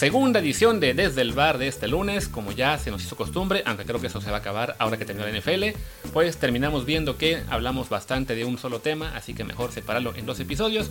Segunda edición de Desde el Bar de este lunes, como ya se nos hizo costumbre, aunque creo que eso se va a acabar ahora que terminó la NFL, pues terminamos viendo que hablamos bastante de un solo tema, así que mejor separarlo en dos episodios.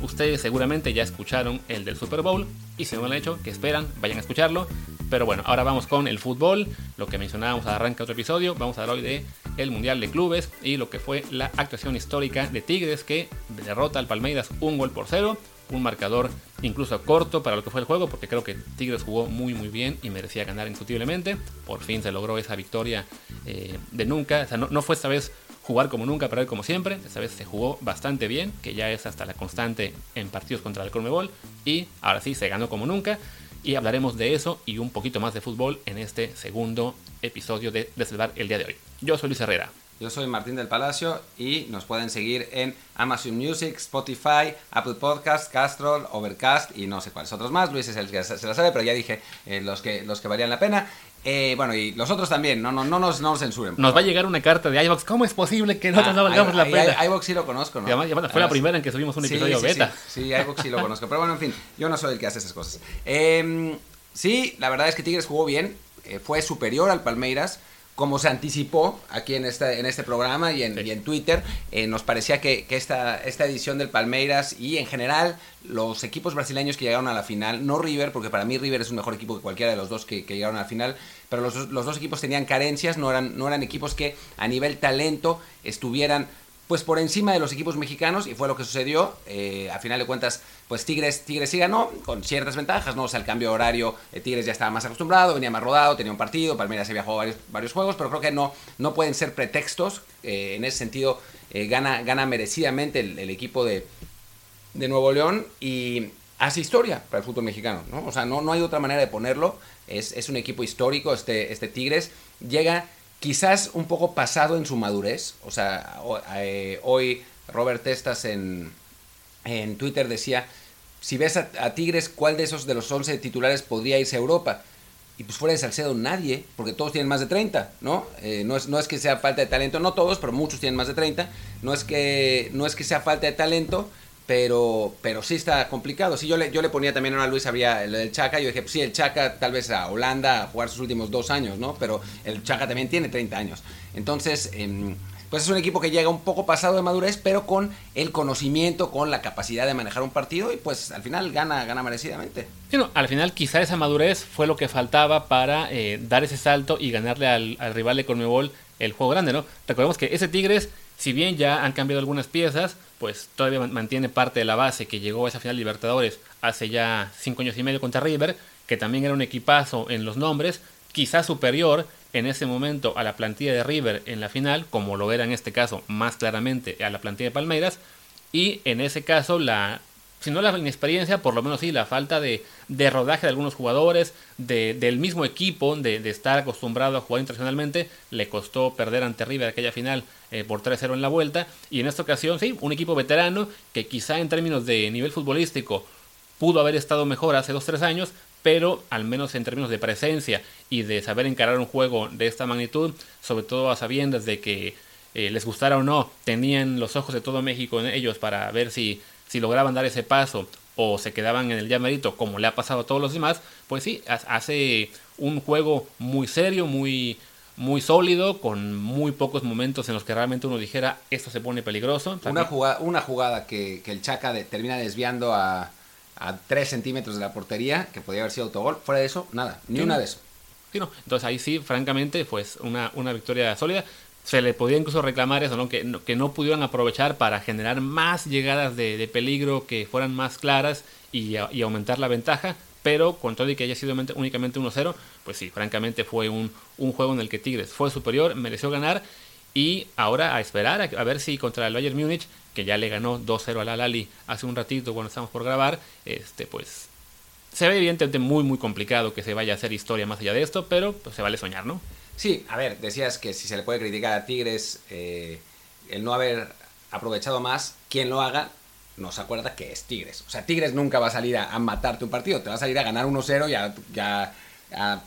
Ustedes seguramente ya escucharon el del Super Bowl, y si no lo han hecho, que esperan, vayan a escucharlo. Pero bueno, ahora vamos con el fútbol, lo que mencionábamos al arranque otro episodio, vamos a hablar hoy de el Mundial de Clubes y lo que fue la actuación histórica de Tigres que derrota al Palmeiras un gol por cero un marcador incluso corto para lo que fue el juego, porque creo que Tigres jugó muy muy bien y merecía ganar indiscutiblemente. Por fin se logró esa victoria eh, de nunca. O sea, no, fue esta vez jugar como nunca, perder como siempre. Esta vez se jugó bastante bien, que ya es hasta la constante en partidos contra el Colmebol. Y ahora sí, se ganó como nunca. Y hablaremos de eso y un poquito más de fútbol en este segundo episodio de Deselvar el día de hoy. Yo soy Luis Herrera. Yo soy Martín del Palacio y nos pueden seguir en Amazon Music, Spotify, Apple Podcast, Castrol, Overcast y no sé cuáles otros más. Luis es el que se la sabe, pero ya dije eh, los, que, los que valían la pena. Eh, bueno, y los otros también, no, no, no, nos, no nos censuren. Nos va a llegar una carta de iVox. ¿Cómo es posible que nosotros no ah, valgamos la pena? iVox sí lo conozco, ¿no? fue la primera en que subimos un episodio beta. Sí, sí, iVox sí lo conozco. Pero bueno, en fin, yo no soy el que hace esas cosas. Em, sí, la verdad es que Tigres jugó bien. Eh, fue superior al Palmeiras como se anticipó aquí en este, en este programa y en, en Twitter, eh, nos parecía que, esta, esta edición del Palmeiras y en general los equipos brasileños que llegaron a la final, no River, porque para mí River es un mejor equipo que cualquiera de los dos que, llegaron a la final, pero los, los, dos equipos tenían carencias, no eran, no eran equipos que a nivel talento estuvieran pues por encima de los equipos mexicanos y fue lo que sucedió. Eh, a final de cuentas, pues Tigres, Tigres sí ganó con ciertas ventajas, ¿no? O sea, el cambio horario, eh, Tigres ya estaba más acostumbrado, venía más rodado, tenía un partido, Palmeiras había jugado varios, varios juegos, pero creo que no, no pueden ser pretextos. Eh, en ese sentido, gana, gana merecidamente el, equipo de, de, Nuevo León y hace historia para el fútbol mexicano, ¿no? O sea, no, no hay otra manera de ponerlo. Es, es un equipo histórico, este, este Tigres. Llega quizás un poco pasado en su madurez. O sea, eh, hoy Robert Testas en, en Twitter decía, si ves a, Tigres, ¿cuál de esos de los 11 titulares podría irse a Europa? Y pues fuera de Salcedo nadie, porque todos tienen más de 30, ¿no? Eh, no, es, no es que sea falta de talento, no todos, pero muchos tienen más de 30. No es que, no es que sea falta de talento, pero, pero sí está complicado. Sí, yo le, yo le ponía también a Luis, había el, el Chaca, yo dije, pues sí, el Chaca tal vez a Holanda a jugar sus últimos dos años, ¿no? Pero el Chaca también tiene 30 años. Entonces, em, pues es un equipo que llega un poco pasado de madurez, pero con el conocimiento, con la capacidad de manejar un partido y pues al final gana, gana merecidamente. Sí, al final quizá esa madurez fue lo que faltaba para eh, dar ese salto y ganarle al, al rival de Conmebol el juego grande, ¿no? Recordemos que ese Tigres si bien ya han cambiado algunas piezas, pues todavía mantiene parte de la base que llegó a esa final Libertadores hace ya cinco años y medio contra River, que también era un equipazo en los nombres, quizás superior en ese momento a la plantilla de River en la final, como lo era en este caso más claramente a la plantilla de Palmeiras, y en ese caso la si no la inexperiencia, por lo menos sí, la falta de, rodaje de algunos jugadores, de, del mismo equipo, de, estar acostumbrado a jugar internacionalmente, le costó perder ante River aquella final eh, por 3-0 en la vuelta. Y en esta ocasión, sí, un equipo veterano que quizá en términos de nivel futbolístico pudo haber estado mejor hace 2-3 años, pero al menos en términos de presencia y de saber encarar un juego de esta magnitud, sobre todo a sabiendas de que eh, les gustara o no, tenían los ojos de todo México en ellos para ver si si lograban dar ese paso o se quedaban en el llamerito como le ha pasado a todos los demás, pues sí, hace un juego muy serio, muy, muy sólido, con muy pocos momentos en los que realmente uno dijera esto se pone peligroso. Una jugada, una jugada que, el Chaca termina desviando a, a 3 centímetros de la portería, que podría haber sido autogol, fuera de eso, nada, ni una de eso. Entonces ahí sí, francamente, pues una, una victoria sólida se le podía incluso reclamar eso, ¿no? Que, no, que no pudieran aprovechar para generar más llegadas de, peligro que fueran más claras y, aumentar la ventaja, pero con todo y que haya sido únicamente 1-0, pues sí, francamente fue un, juego en el que Tigres fue superior, mereció ganar y ahora a esperar a, ver si contra el Bayern Múnich, que ya le ganó 2-0 al Al-Ali hace un ratito cuando estamos por grabar, este pues se ve evidentemente muy muy complicado que se vaya a hacer historia más allá de esto, pero pues se vale soñar, ¿no? Sí, a ver, decías que si se le puede criticar a Tigres eh, el no haber aprovechado más, quien lo haga nos acuerda que es Tigres. O sea, Tigres nunca va a salir a, matarte un partido, te va a salir a ganar 1-0 y a,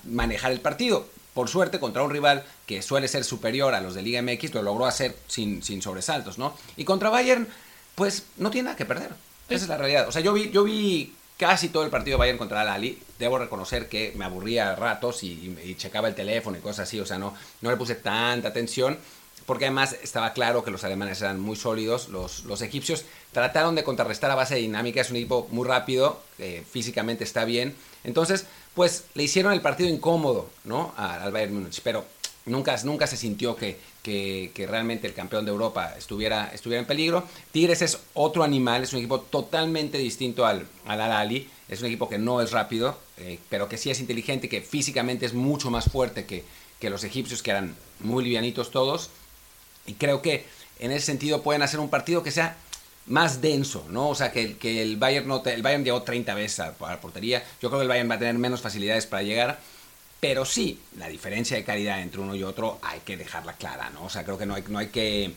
manejar el partido. Por suerte, contra un rival que suele ser superior a los de Liga MX, lo logró hacer sin, sin sobresaltos, ¿no? Y contra Bayern, pues no tiene nada que perder. Esa es la realidad. O sea, yo vi, yo vi casi todo el partido Bayern contra el Ali. Debo reconocer que me aburría a ratos y, y, checaba el teléfono y cosas así, o sea, no, no le puse tanta atención porque además estaba claro que los alemanes eran muy sólidos, los, egipcios trataron de contrarrestar a base de dinámica, es un equipo muy rápido, físicamente está bien, entonces pues le hicieron el partido incómodo ¿no? al Bayern Múnich, pero nunca, nunca se sintió que, que, realmente el campeón de Europa estuviera, estuviera en peligro. Tigres es otro animal, es un equipo totalmente distinto al, al Al-Ali, es un equipo que no es rápido, eh, pero que sí es inteligente, que físicamente es mucho más fuerte que, que los egipcios, que eran muy livianitos todos. Y creo que en ese sentido pueden hacer un partido que sea más denso, ¿no? O sea, que, que el Bayern no el Bayern llegó 30 veces a, la portería. Yo creo que el Bayern va a tener menos facilidades para llegar. Pero sí, la diferencia de calidad entre uno y otro hay que dejarla clara, ¿no? O sea, creo que no hay, no hay que.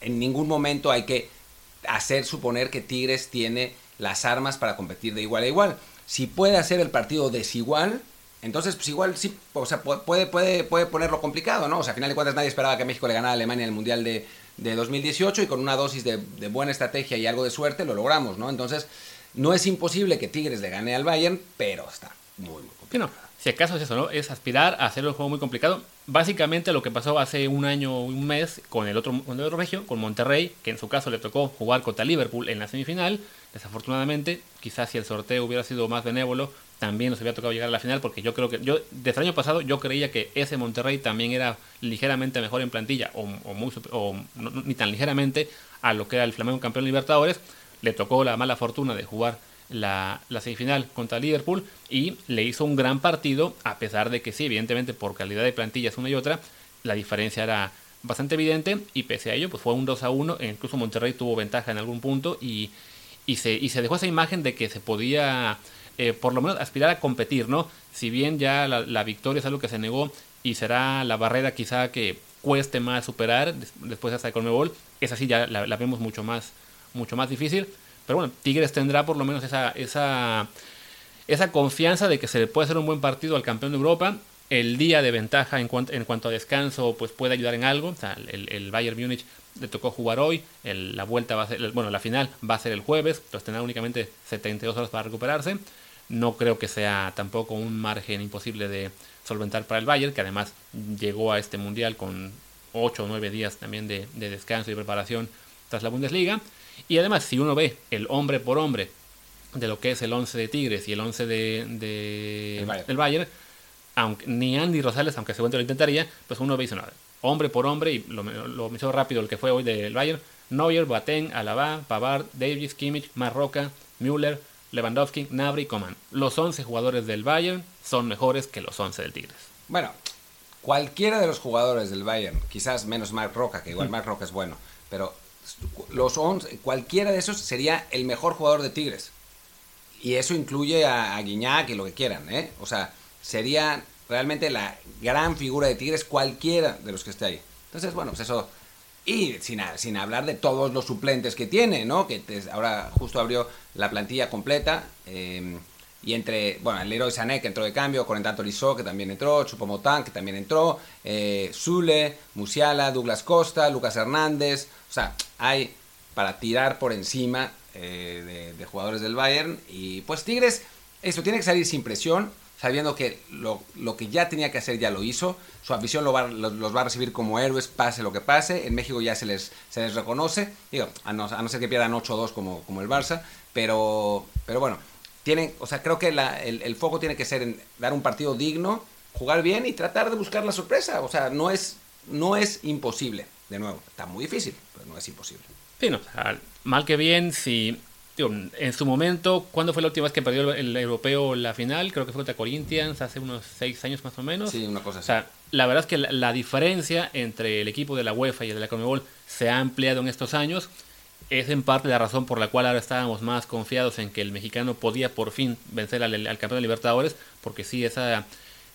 En ningún momento hay que hacer suponer que Tigres tiene las armas para competir de igual a igual. Si puede hacer el partido desigual, entonces, pues igual sí, o sea, puede, puede, puede ponerlo complicado, ¿no? O sea, a final de cuentas nadie esperaba que México le ganara a Alemania en el Mundial de, de 2018 y con una dosis de, de, buena estrategia y algo de suerte lo logramos, ¿no? Entonces, no es imposible que Tigres le gane al Bayern, pero está muy, muy complicado. Si acaso es eso, ¿no? Es aspirar a hacer un juego muy complicado. Básicamente lo que pasó hace un año o un mes con el otro, con otro regio, con Monterrey, que en su caso le tocó jugar contra Liverpool en la semifinal. Desafortunadamente, quizás si el sorteo hubiera sido más benévolo, también nos había tocado llegar a la final, porque yo creo que, yo, desde el año pasado, yo creía que ese Monterrey también era ligeramente mejor en plantilla, o, muy, o ni tan ligeramente a lo que era el Flamengo campeón Libertadores. Le tocó la mala fortuna de jugar la, la, semifinal contra Liverpool y le hizo un gran partido, a pesar de que sí, evidentemente por calidad de plantillas una y otra, la diferencia era bastante evidente y pese a ello, pues fue un 2 a 1, e incluso Monterrey tuvo ventaja en algún punto y, y, se, y se dejó esa imagen de que se podía eh, por lo menos aspirar a competir, ¿no? Si bien ya la, victoria es algo que se negó y será la barrera quizá que cueste más superar después hasta el Conmebol, esa sí ya la, vemos mucho más, mucho más difícil. Pero bueno, Tigres tendrá por lo menos esa, esa, esa confianza de que se le puede hacer un buen partido al campeón de Europa. El día de ventaja en, cuanto, en cuanto a descanso pues puede ayudar en algo. El, el Bayern Múnich le tocó jugar hoy, la vuelta va a bueno, la final va a ser el jueves, entonces tendrá únicamente 72 horas para recuperarse. No creo que sea tampoco un margen imposible de solventar para el Bayern, que además llegó a este mundial con 8 o 9 días también de, descanso y preparación tras la Bundesliga. Y además, si uno ve el hombre por hombre de lo que es el 11 de Tigres y el 11 de, de del Bayern, aunque, ni Andy Rosales, aunque seguramente lo intentaría, pues uno ve y dice, hombre por hombre, y lo, lo rápido el que fue hoy del Bayern, Neuer, Boateng, Alaba, Pavard, Davis, Kimmich, Marroca, Müller, Lewandowski, Nabri Coman. Los 11 jugadores del Bayern son mejores que los 11 del Tigres. Bueno, cualquiera de los jugadores del Bayern, quizás menos Marc Roca, que igual. Marc Roca es bueno, pero los 11, cualquiera de esos sería el mejor jugador de Tigres. Y eso incluye a, a Guiñac y lo que quieran, ¿eh? O sea, sería realmente la gran figura de Tigres cualquiera de los que esté ahí. Entonces, bueno, pues eso y sin, sin hablar de todos los suplentes que tiene, ¿no? Que ahora justo abrió la plantilla completa. Em, y entre, bueno, el Leroy Sané que entró de cambio, Corentin Tolisso que también entró, Chupomotán que también entró, eh, Zule, Musiala, Douglas Costa, Lucas Hernández. O sea, hay para tirar por encima eh, de, jugadores del Bayern. Y pues Tigres, eso tiene que salir sin presión sabiendo que lo, que ya tenía que hacer ya lo hizo. Su afición lo los va a recibir como héroes, pase lo que pase. En México ya se les, se les reconoce, digo, a no, a no ser que pierdan 8-2 como, como el Barça, pero, pero bueno, tienen, o sea, creo que el, el, foco tiene que ser en dar un partido digno, jugar bien y tratar de buscar la sorpresa. O sea, no es, no es imposible. De nuevo, está muy difícil, pero no es imposible. Sí, no, mal que bien, si en su momento, ¿cuándo fue la última vez que perdió el, europeo la final? Creo que fue contra Corinthians hace unos seis años más o menos. Sí, una cosa así. O sea, la verdad es que la, diferencia entre el equipo de la UEFA y el de la Conmebol se ha ampliado en estos años. Es en parte la razón por la cual ahora estábamos más confiados en que el mexicano podía por fin vencer al, campeón de Libertadores, porque sí, esa,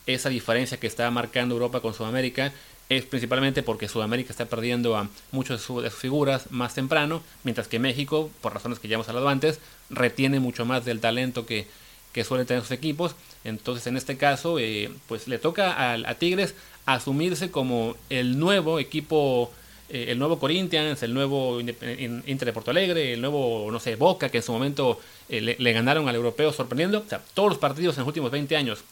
esa diferencia que está marcando Europa con Sudamérica es principalmente porque Sudamérica está perdiendo a muchas de sus figuras más temprano, mientras que México, por razones que ya hemos hablado antes, retiene mucho más del talento que, que suelen tener sus equipos. Entonces, en este caso, eh, pues le toca a, Tigres asumirse como el nuevo equipo eh, el nuevo Corinthians, el nuevo Inter de Porto Alegre, el nuevo, no sé, Boca, que en su momento eh, le, ganaron al europeo sorprendiendo. O sea, todos los partidos en los últimos 20 años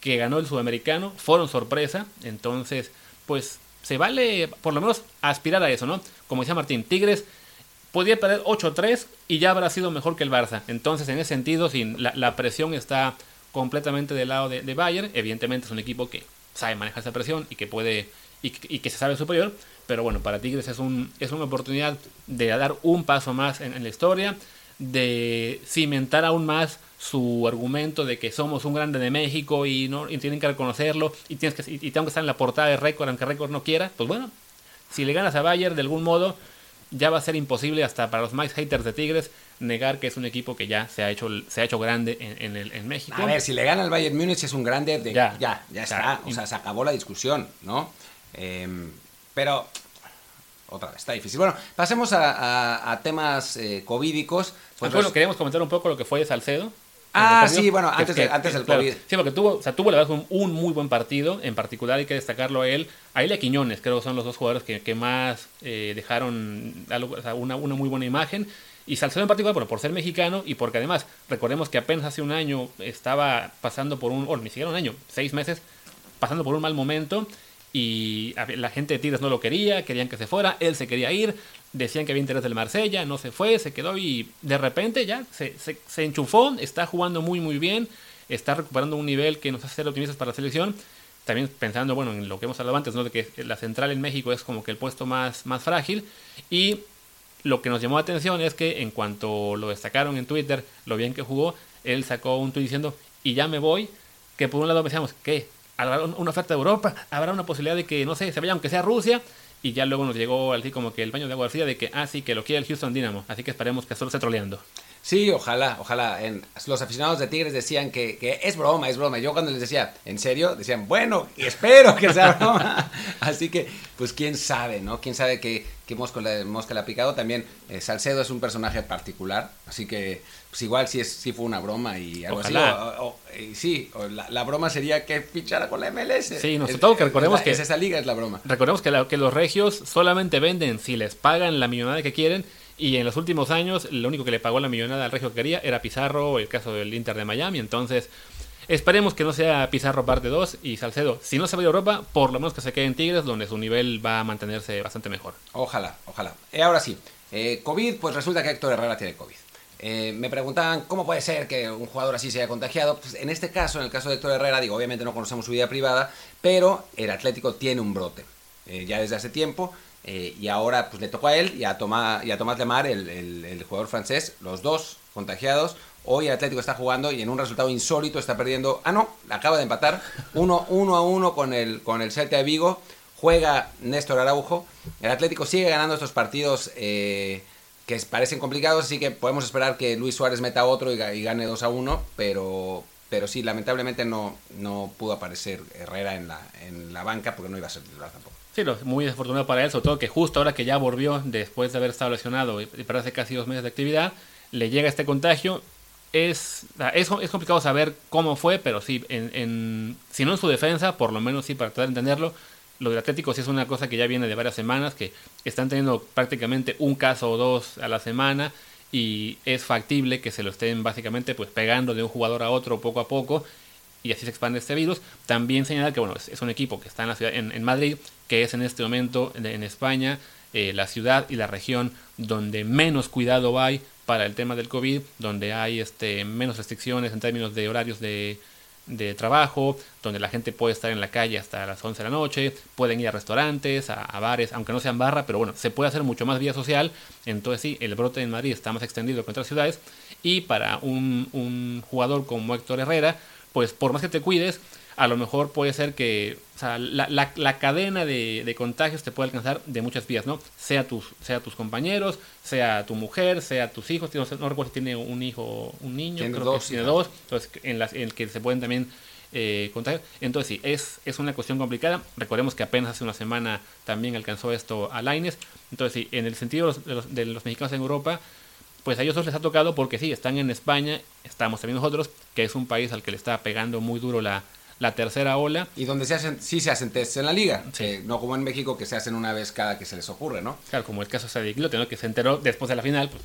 que ganó el sudamericano fueron sorpresa. Entonces, pues se vale por lo menos aspirar a eso, ¿no? Como decía Martín, Tigres podía perder 8-3 y ya habrá sido mejor que el Barça. Entonces, en ese sentido, la, presión está completamente del lado de, Bayern. Evidentemente es un equipo que sabe manejar esa presión y que puede y, que se sabe superior. Pero bueno, para Tigres es, un, es una oportunidad de dar un paso más en, la historia, de cimentar aún más su argumento de que somos un grande de México y, no, tienen que reconocerlo y, tienes que, y, tengo que estar en la portada de récord aunque récord no quiera. Pues bueno, si le ganas a Bayern de algún modo, ya va a ser imposible hasta para los más haters de Tigres negar que es un equipo que ya se ha hecho, se ha hecho grande en, en, en México. A ver, si le gana al Bayern Múnich es un grande, de, ya, ya, ya está. O sea, se acabó la discusión, ¿no? Eh, pero otra vez, está difícil. Bueno, pasemos a, temas eh, covídicos. Pues bueno, queríamos comentar un poco lo que fue de Salcedo. Ah, sí, bueno, antes, antes del COVID. Sí, porque tuvo, o sea, tuvo la verdad un, muy buen partido. En particular hay que destacarlo a él. A él y a Quiñones, creo que son los dos jugadores que, más eh, dejaron una, una, muy buena imagen. Y Salcedo en particular, bueno, por ser mexicano y porque además, recordemos que apenas hace un año estaba pasando por un, o ni siquiera un año, seis meses, pasando por un mal momento y la gente de Tigres no lo quería, querían que se fuera, él se quería ir, decían que había interés del Marsella, no se fue, se quedó y de repente ya se, enchufó, está jugando muy muy bien, está recuperando un nivel que nos hace ser optimistas para la selección. También pensando, bueno, en lo que hemos hablado antes, ¿no? De que la central en México es como que el puesto más, más frágil. Y lo que nos llamó la atención es que en cuanto lo destacaron en Twitter, lo bien que jugó, él sacó un tweet diciendo, y ya me voy, que por un lado pensamos, ¿qué? Habrá una oferta de Europa, habrá una posibilidad de que, no sé, se vaya aunque sea Rusia. Y ya luego nos llegó así como que el baño de agua fría de que, ah, sí, que lo quiere el Houston Dynamo. Así que esperemos que solo esté troleando. Sí, ojalá, ojalá. En, los aficionados de Tigres decían que, que, es broma, es broma. Yo cuando les decía, ¿en serio? Decían, bueno, y espero que sea broma. Así que, pues quién sabe, ¿no? Quién sabe que, que Mosca, le, Mosca le ha picado. También eh, Salcedo es un personaje particular, así que pues igual sí, es, sí fue una broma y algo así. sí, la, broma sería que fichara con la MLS. Sí, nosotros que recordemos que... esa liga es la broma. Recordemos que, que los regios solamente venden si les pagan la millonada que quieren y en los últimos años lo único que le pagó la millonada al regio que quería era Pizarro, el caso del Inter de Miami. Entonces... Esperemos que no sea Pizarro parte 2 y Salcedo, si no se va a Europa, por lo menos que se quede en Tigres, donde su nivel va a mantenerse bastante mejor. Ojalá, ojalá. Y ahora sí, eh, COVID, pues resulta que Héctor Herrera tiene COVID. Eh, me preguntaban cómo puede ser que un jugador así se haya contagiado. Pues en este caso, en el caso de Héctor Herrera, digo, obviamente no conocemos su vida privada, pero el Atlético tiene un brote eh, ya desde hace tiempo. Eh, y ahora pues le tocó a él y a Tomás, y a Tomás Lemar, el, el, jugador francés, los dos contagiados. Hoy el Atlético está jugando y en un resultado insólito está perdiendo. Ah, no, acaba de empatar. Uno, uno a uno con el, con el Celta de Vigo. Juega Néstor Araujo. El Atlético sigue ganando estos partidos que parecen complicados, así que podemos esperar que Luis Suárez meta otro y, gane 2 a 1, pero, pero sí, lamentablemente no, no pudo aparecer Herrera en la, en la banca porque no iba a ser titular tampoco. Sí, muy desafortunado para él, sobre todo que justo ahora que ya volvió después de haber estado lesionado y parece casi dos meses de actividad, le llega este contagio. Es, es, es complicado saber cómo fue, pero sí, en, en, si no en su defensa, por lo menos sí para tratar de entenderlo, lo del Atlético sí es una cosa que ya viene de varias semanas, que están teniendo prácticamente un caso o dos a la semana y es factible que se lo estén básicamente pues pegando de un jugador a otro poco a poco y así se expande este virus. También señalar que bueno, es, un equipo que está en la ciudad, en, Madrid, que es en este momento en, España eh, la ciudad y la región donde menos cuidado hay para el tema del COVID, donde hay este, menos restricciones en términos de horarios de, de trabajo, donde la gente puede estar en la calle hasta las 11 de la noche, pueden ir a restaurantes, a, bares, aunque no sean barra, pero bueno, se puede hacer mucho más vía social. Entonces sí, el brote en Madrid está más extendido que en otras ciudades. Y para un jugador como Héctor Herrera, pues por más que te cuides, a lo mejor puede ser que o sea, la, la, la, cadena de, de, contagios te puede alcanzar de muchas vías, ¿no? Sea tus, sea tus compañeros, sea tu mujer, sea tus hijos. No, no recuerdo si tiene un hijo, un niño, tiene creo dos, que tiene dos. Entonces, en, las, en el que se pueden también eh, contagiar. Entonces, sí, es, es una cuestión complicada. Recordemos que apenas hace una semana también alcanzó esto a Laines. Entonces, sí, en el sentido de los, de los, mexicanos en Europa, pues a ellos les ha tocado porque sí, están en España, estamos también nosotros, que es un país al que le está pegando muy duro la, la tercera ola. Y donde se hacen, sí se hacen tests en la liga, no como en México que se hacen una vez cada que se les ocurre, ¿no? Claro, como el caso de Quilote, ¿no? Que se enteró después de la final pues,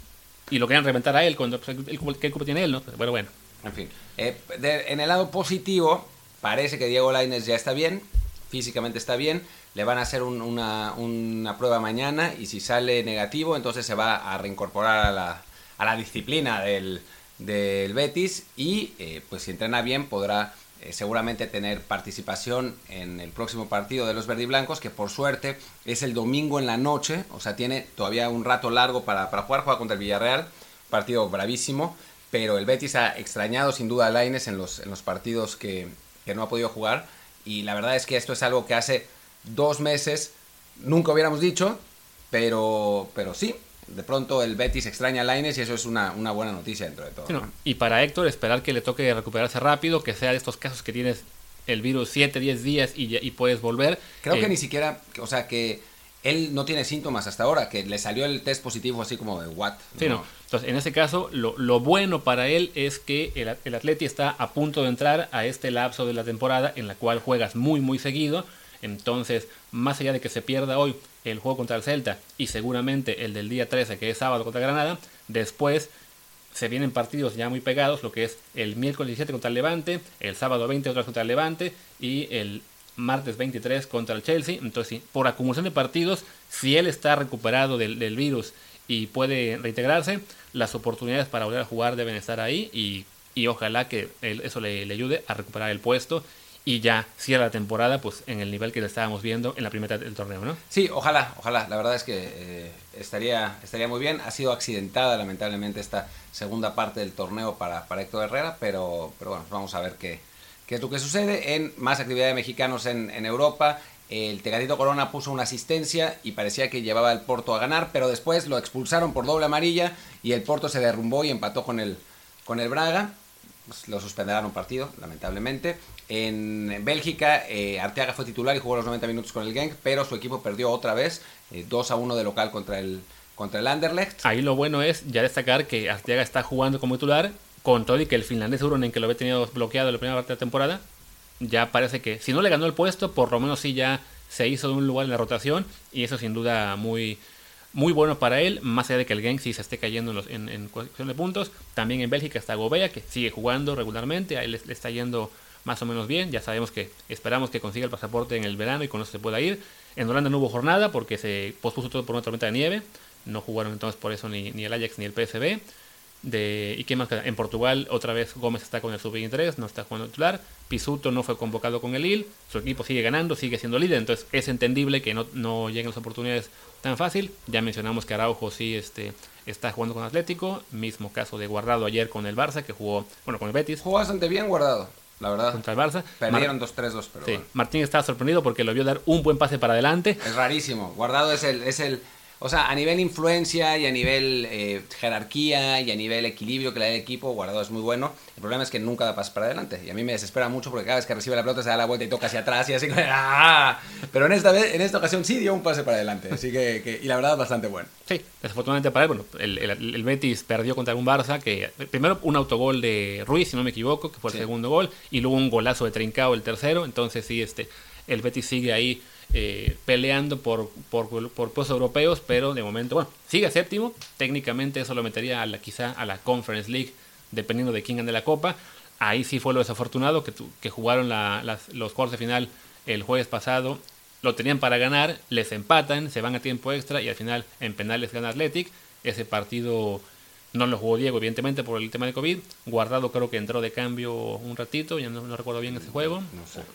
y lo querían reventar a él cuando pues, el, ¿qué culpa tiene él, no? Pues, bueno, bueno. En fin, eh, en el lado positivo, parece que Diego Laines ya está bien, físicamente está bien, le van a hacer una, una, prueba mañana y si sale negativo, entonces se va a reincorporar a la, a la disciplina del, del Betis y eh, pues si entrena bien podrá eh, seguramente tener participación en el próximo partido de los verdiblancos que por suerte es el domingo en la noche, o sea tiene todavía un rato largo para, para jugar, juega contra el Villarreal, partido bravísimo, pero el Betis ha extrañado sin duda a Laines en los, en los partidos que, que no ha podido jugar y la verdad es que esto es algo que hace dos meses nunca hubiéramos dicho, pero, pero sí, de pronto el Betis extraña a Laines y eso es una, buena noticia dentro de todo. Y para Héctor, esperar que le toque recuperarse rápido, que sea de estos casos que tienes el virus 7, 10 días y, y puedes volver. Creo que eh, ni siquiera, o sea, que él no tiene síntomas hasta ahora, que le salió el test positivo así como de what. Sí, no. Entonces, en ese caso, lo, bueno para él es que el, el Atleti está a punto de entrar a este lapso de la temporada en la cual juegas muy, muy seguido. Entonces, más allá de que se pierda hoy el juego contra el Celta y seguramente el del día 13, que es sábado contra Granada, después se vienen partidos ya muy pegados, lo que es el miércoles 17 contra el Levante, el sábado 20 otra contra el Levante y el martes 23 contra el Chelsea. Entonces, por acumulación de partidos, si él está recuperado del, virus y puede reintegrarse, las oportunidades para volver a jugar deben estar ahí y, ojalá que eso le ayude a recuperar el puesto y ya cierra la temporada pues en el nivel que le estábamos viendo en la primera del torneo, ¿no? Sí, ojalá, ojalá. La verdad es que eh, estaría, estaría muy bien. Ha sido accidentada lamentablemente esta segunda parte del torneo para, para Héctor Herrera, pero, pero bueno, vamos a ver qué, qué es lo que sucede. En más actividad de mexicanos en, Europa, el Tecatito Corona puso una asistencia y parecía que llevaba el Porto a ganar, pero después lo expulsaron por doble amarilla y el Porto se derrumbó y empató con el, con el Braga. Pues, lo suspenderán un partido, lamentablemente. En Bélgica, eh, Arteaga fue titular y jugó los 90 minutos con el Genk, pero su equipo perdió otra vez, 2 eh, a 1 de local contra el, contra el Anderlecht. Ahí lo bueno es ya destacar que Arteaga está jugando como titular, con todo y que el finlandés en que lo había tenido bloqueado en la primera parte de la temporada, ya parece que si no le ganó el puesto, por lo menos sí ya se hizo de un lugar en la rotación y eso sin duda muy, muy bueno para él, más allá de que el Genk sí se esté cayendo en, los, en, cuestión de puntos. También en Bélgica está Gobea, que sigue jugando regularmente, a él le, está yendo más o menos bien. Ya sabemos que esperamos que consiga el pasaporte en el verano y con eso se pueda ir. En Holanda no hubo jornada porque se pospuso todo por una tormenta de nieve. No jugaron entonces por eso ni, ni el Ajax ni el PSV. De, ¿Y qué más En Portugal otra vez Gómez está con el sub-23, no está jugando titular. Pisuto no fue convocado con el IL. Su equipo sigue ganando, sigue siendo líder. Entonces es entendible que no, no lleguen las oportunidades tan fácil. Ya mencionamos que Araujo sí este, está jugando con Atlético. Mismo caso de Guardado ayer con el Barça, que jugó, bueno, con el Betis. Jugó bastante bien Guardado. La verdad. Contra el Barça. Perdieron 2-3-2, pero. Sí. Martín estaba sorprendido porque lo vio dar un buen pase para adelante. Es rarísimo. Guardado es el, es el, o sea, a nivel influencia y a nivel eh, jerarquía y a nivel equilibrio que le da el equipo, Guardado es muy bueno. El problema es que nunca da pasos para adelante. Y a mí me desespera mucho porque cada vez que recibe la pelota se da la vuelta y toca hacia atrás y así. ¡ah! Pero en esta, vez, en esta ocasión sí dio un pase para adelante. Así que, y la verdad, bastante bueno. Sí, desafortunadamente para él, bueno, el, el, Betis perdió contra un Barça que primero un autogol de Ruiz, si no me equivoco, que fue el segundo gol, y luego un golazo de Trincao el tercero. Entonces sí, este, el Betis sigue ahí eh, peleando por, por, por, puestos europeos, pero de momento, bueno, sigue séptimo. Técnicamente eso lo metería a la, quizá a la Conference League, dependiendo de quién gane la Copa. Ahí sí fue lo desafortunado, que, que jugaron los cuartos de final el jueves pasado. Lo tenían para ganar, les empatan, se van a tiempo extra y al final en penales gana Athletic. Ese partido no lo jugó Diego, evidentemente, por el tema de COVID. Guardado creo que entró de cambio un ratito, ya no, no recuerdo bien ese juego.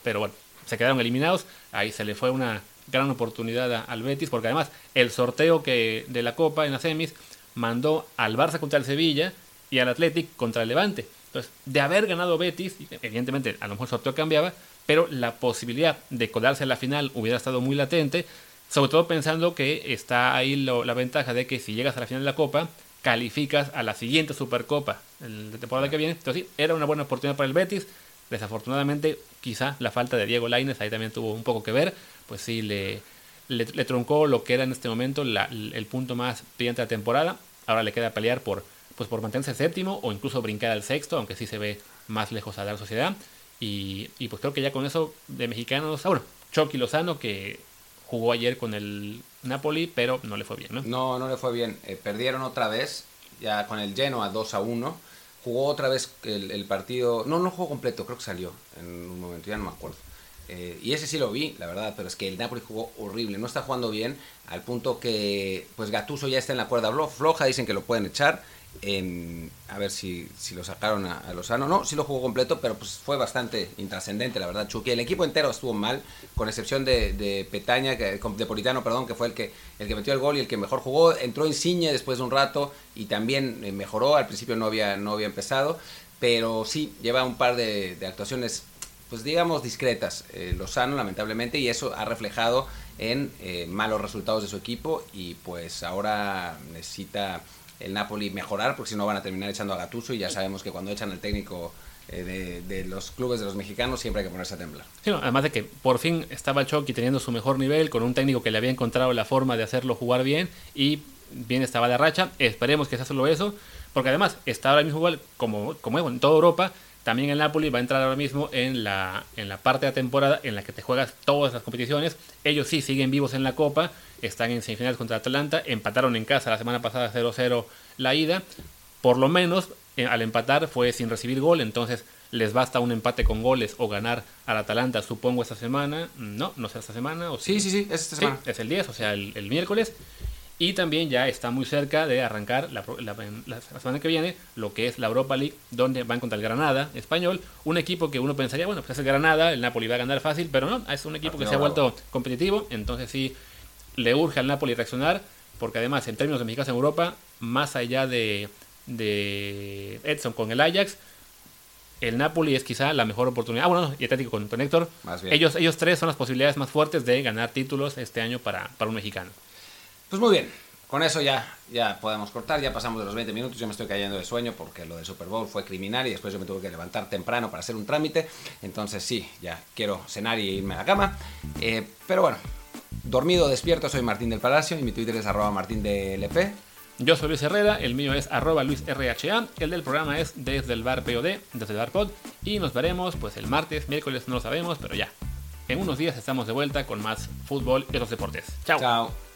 Pero bueno, se quedaron eliminados. Ahí se le fue una gran oportunidad al Betis, porque además el sorteo que de la Copa en las semis mandó al Barça contra el Sevilla y al Athletic contra el Levante. Entonces, de haber ganado Betis, evidentemente a lo mejor el sorteo cambiaba, pero la posibilidad de colarse a la final hubiera estado muy latente, sobre todo pensando que está ahí la ventaja de que si llegas a la final de la Copa, calificas a la siguiente Supercopa la temporada que viene. Entonces, sí, era una buena oportunidad para el Betis. Desafortunadamente, quizá la falta de Diego Laines ahí también tuvo un poco que ver, pues sí, le, le, troncó lo que era en este momento el punto más brillante de la temporada. Ahora le queda pelear por, pues por mantenerse séptimo o incluso brincar al sexto, aunque sí se ve más lejos a la sociedad. Y, y pues creo que ya con eso de mexicanos, ah, bueno, Chucky Lozano que jugó ayer con el Napoli, pero no le fue bien, ¿no? No, no le fue bien. Eh, perdieron otra vez, ya con el Genoa 2 a 1. Jugó otra vez el, el, partido. No, no jugó completo, creo que salió en un momento, ya no me acuerdo. Eh, y ese sí lo vi, la verdad, pero es que el Napoli jugó horrible, no está jugando bien, al punto que pues Gatuso ya está en la cuerda floja, dicen que lo pueden echar a ver si, si lo sacaron a, Lozano. No, sí lo jugó completo, pero pues fue bastante intrascendente, la verdad, Chucky. El equipo entero estuvo mal, con excepción de, Petaña, de Politano, perdón, que fue el que, el que metió el gol y el que mejor jugó. Entró Insigne después de un rato y también eh, mejoró. Al principio no había, no había empezado, pero sí, lleva un par de, actuaciones, pues digamos, discretas. Eh, Lozano, lamentablemente, y eso ha reflejado en eh, malos resultados de su equipo y pues ahora necesita el Napoli mejorar, porque si no van a terminar echando a Gatuso y ya sabemos que cuando echan al técnico eh, de, los clubes de los mexicanos siempre hay que ponerse a temblar. además de que por fin estaba Chucky teniendo su mejor nivel, con un técnico que le había encontrado la forma de hacerlo jugar bien y bien estaba de racha. Esperemos que sea solo eso, porque además está ahora mismo igual, como, como en toda Europa, también el Napoli va a entrar ahora mismo en la, en la parte de la temporada en la que te juegas todas las competiciones. Ellos sí siguen vivos en la Copa, están en semifinales contra Atalanta, empataron en casa la semana pasada 0-0 la ida. Por lo menos eh, al empatar fue sin recibir gol, entonces les basta un empate con goles o ganar al Atalanta, supongo, esta semana. No, no sé esta semana. O sí, sí, sí, es esta semana. es el 10, o sea, el, el miércoles. Y también ya está muy cerca de arrancar la, semana que viene lo que es la Europa League, donde van contra el Granada español. Un equipo que uno pensaría, bueno, pues es el Granada, el Napoli va a ganar fácil, pero no, es un equipo que se ha vuelto competitivo. Entonces sí, le urge al Napoli reaccionar, porque además, en términos de mexicanos en Europa, más allá de, de Edson con el Ajax, el Napoli es quizá la mejor oportunidad. Ah, bueno, y Atlético con, con Héctor. Ellos, ellos tres son las posibilidades más fuertes de ganar títulos este año para, para un mexicano. Pues muy bien, con eso ya, ya podemos cortar, ya pasamos de los 20 minutos, yo me estoy cayendo de sueño porque lo del Super Bowl fue criminal y después yo me tuve que levantar temprano para hacer un trámite, entonces sí, ya quiero cenar y irme a la cama, eh, pero bueno, dormido, despierto, soy Martín del Palacio y mi Twitter es arroba martín Yo soy Luis Herrera, el mío es arroba luisrha, el del programa es desde el bar POD, desde el bar pod, y nos veremos pues el martes, miércoles, no lo sabemos, pero ya. En unos días estamos de vuelta con más fútbol y otros deportes. Chao. Chao.